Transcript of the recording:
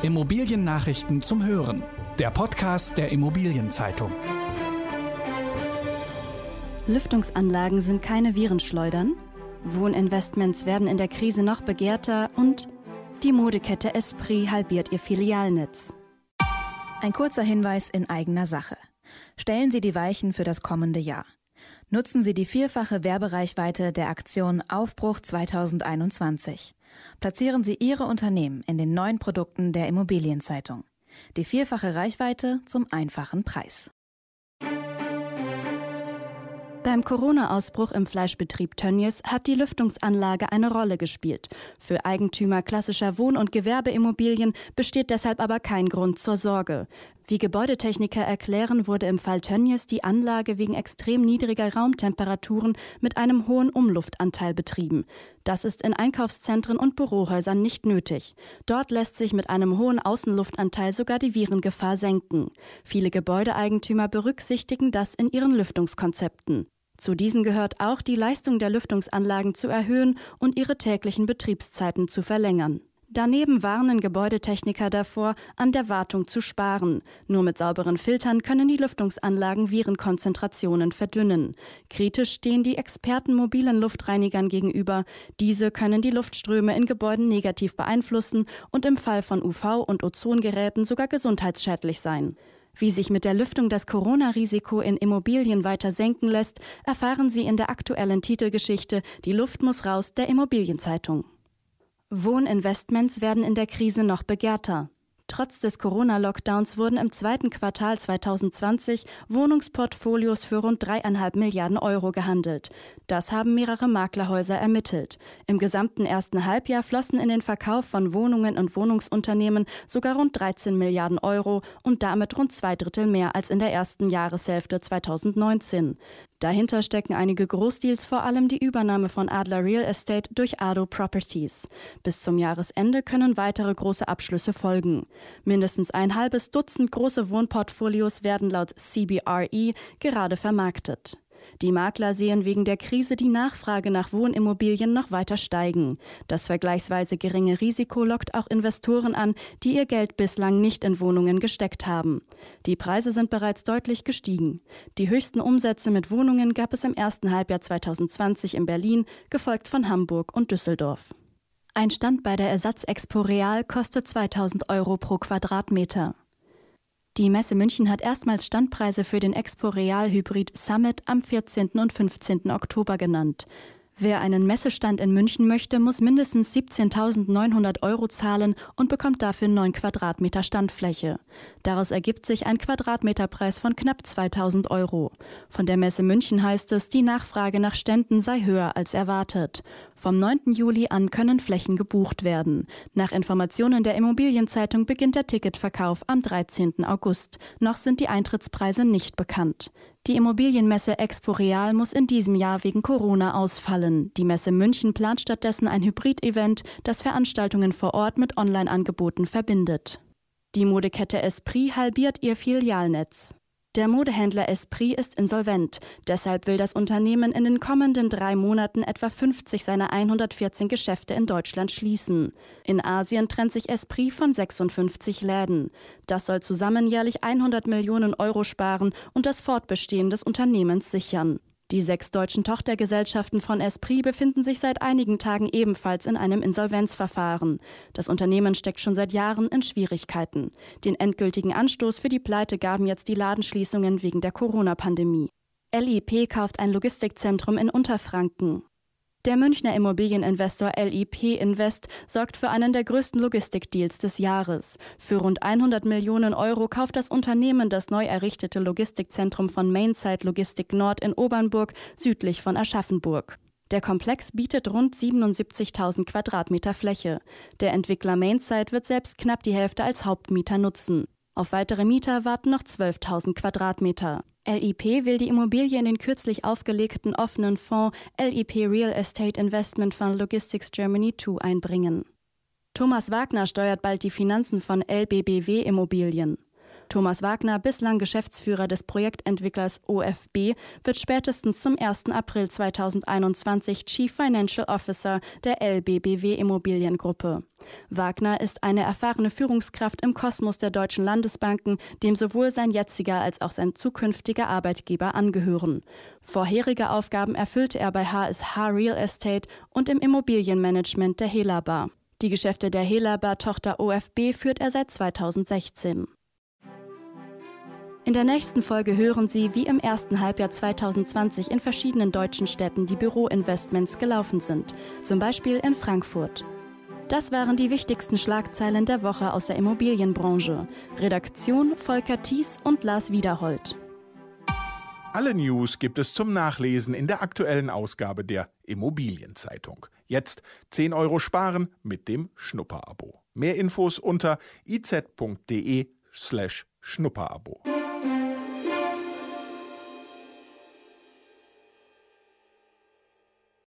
Immobiliennachrichten zum Hören. Der Podcast der Immobilienzeitung. Lüftungsanlagen sind keine Virenschleudern. Wohninvestments werden in der Krise noch begehrter und die Modekette Esprit halbiert ihr Filialnetz. Ein kurzer Hinweis in eigener Sache. Stellen Sie die Weichen für das kommende Jahr. Nutzen Sie die vierfache Werbereichweite der Aktion Aufbruch 2021. Platzieren Sie Ihre Unternehmen in den neuen Produkten der Immobilienzeitung. Die vierfache Reichweite zum einfachen Preis. Beim Corona-Ausbruch im Fleischbetrieb Tönnies hat die Lüftungsanlage eine Rolle gespielt. Für Eigentümer klassischer Wohn- und Gewerbeimmobilien besteht deshalb aber kein Grund zur Sorge. Wie Gebäudetechniker erklären, wurde im Fall Tönnies die Anlage wegen extrem niedriger Raumtemperaturen mit einem hohen Umluftanteil betrieben. Das ist in Einkaufszentren und Bürohäusern nicht nötig. Dort lässt sich mit einem hohen Außenluftanteil sogar die Virengefahr senken. Viele Gebäudeeigentümer berücksichtigen das in ihren Lüftungskonzepten. Zu diesen gehört auch, die Leistung der Lüftungsanlagen zu erhöhen und ihre täglichen Betriebszeiten zu verlängern. Daneben warnen Gebäudetechniker davor, an der Wartung zu sparen. Nur mit sauberen Filtern können die Lüftungsanlagen Virenkonzentrationen verdünnen. Kritisch stehen die Experten mobilen Luftreinigern gegenüber. Diese können die Luftströme in Gebäuden negativ beeinflussen und im Fall von UV- und Ozongeräten sogar gesundheitsschädlich sein. Wie sich mit der Lüftung das Corona-Risiko in Immobilien weiter senken lässt, erfahren Sie in der aktuellen Titelgeschichte Die Luft muss raus der Immobilienzeitung. Wohninvestments werden in der Krise noch begehrter. Trotz des Corona-Lockdowns wurden im zweiten Quartal 2020 Wohnungsportfolios für rund dreieinhalb Milliarden Euro gehandelt. Das haben mehrere Maklerhäuser ermittelt. Im gesamten ersten Halbjahr flossen in den Verkauf von Wohnungen und Wohnungsunternehmen sogar rund 13 Milliarden Euro und damit rund zwei Drittel mehr als in der ersten Jahreshälfte 2019. Dahinter stecken einige Großdeals, vor allem die Übernahme von Adler Real Estate durch Ado Properties. Bis zum Jahresende können weitere große Abschlüsse folgen. Mindestens ein halbes Dutzend große Wohnportfolios werden laut CBRE gerade vermarktet. Die Makler sehen wegen der Krise die Nachfrage nach Wohnimmobilien noch weiter steigen. Das vergleichsweise geringe Risiko lockt auch Investoren an, die ihr Geld bislang nicht in Wohnungen gesteckt haben. Die Preise sind bereits deutlich gestiegen. Die höchsten Umsätze mit Wohnungen gab es im ersten Halbjahr 2020 in Berlin, gefolgt von Hamburg und Düsseldorf. Ein Stand bei der Ersatzexpo Real kostet 2000 Euro pro Quadratmeter. Die Messe München hat erstmals Standpreise für den Expo Real Hybrid Summit am 14. und 15. Oktober genannt. Wer einen Messestand in München möchte, muss mindestens 17.900 Euro zahlen und bekommt dafür 9 Quadratmeter Standfläche. Daraus ergibt sich ein Quadratmeterpreis von knapp 2.000 Euro. Von der Messe München heißt es, die Nachfrage nach Ständen sei höher als erwartet. Vom 9. Juli an können Flächen gebucht werden. Nach Informationen der Immobilienzeitung beginnt der Ticketverkauf am 13. August. Noch sind die Eintrittspreise nicht bekannt. Die Immobilienmesse Expo Real muss in diesem Jahr wegen Corona ausfallen. Die Messe München plant stattdessen ein Hybrid-Event, das Veranstaltungen vor Ort mit Online-Angeboten verbindet. Die Modekette Esprit halbiert ihr Filialnetz. Der Modehändler Esprit ist insolvent. Deshalb will das Unternehmen in den kommenden drei Monaten etwa 50 seiner 114 Geschäfte in Deutschland schließen. In Asien trennt sich Esprit von 56 Läden. Das soll zusammen jährlich 100 Millionen Euro sparen und das Fortbestehen des Unternehmens sichern. Die sechs deutschen Tochtergesellschaften von Esprit befinden sich seit einigen Tagen ebenfalls in einem Insolvenzverfahren. Das Unternehmen steckt schon seit Jahren in Schwierigkeiten. Den endgültigen Anstoß für die Pleite gaben jetzt die Ladenschließungen wegen der Corona-Pandemie. LIP kauft ein Logistikzentrum in Unterfranken. Der Münchner Immobilieninvestor LIP Invest sorgt für einen der größten Logistikdeals des Jahres. Für rund 100 Millionen Euro kauft das Unternehmen das neu errichtete Logistikzentrum von Mainside Logistik Nord in Obernburg südlich von Aschaffenburg. Der Komplex bietet rund 77.000 Quadratmeter Fläche. Der Entwickler Mainside wird selbst knapp die Hälfte als Hauptmieter nutzen. Auf weitere Mieter warten noch 12.000 Quadratmeter. LIP will die Immobilie in den kürzlich aufgelegten offenen Fonds LIP Real Estate Investment Fund Logistics Germany II einbringen. Thomas Wagner steuert bald die Finanzen von LBBW Immobilien. Thomas Wagner, bislang Geschäftsführer des Projektentwicklers OFB, wird spätestens zum 1. April 2021 Chief Financial Officer der LBBW Immobiliengruppe. Wagner ist eine erfahrene Führungskraft im Kosmos der deutschen Landesbanken, dem sowohl sein jetziger als auch sein zukünftiger Arbeitgeber angehören. Vorherige Aufgaben erfüllte er bei HSH Real Estate und im Immobilienmanagement der Helabar. Die Geschäfte der Helabar-Tochter OFB führt er seit 2016. In der nächsten Folge hören Sie, wie im ersten Halbjahr 2020 in verschiedenen deutschen Städten die Büroinvestments gelaufen sind, zum Beispiel in Frankfurt. Das waren die wichtigsten Schlagzeilen der Woche aus der Immobilienbranche. Redaktion Volker Thies und Lars Wiederhold. Alle News gibt es zum Nachlesen in der aktuellen Ausgabe der Immobilienzeitung. Jetzt 10 Euro sparen mit dem Schnupperabo. Mehr Infos unter iz.de slash Schnupperabo.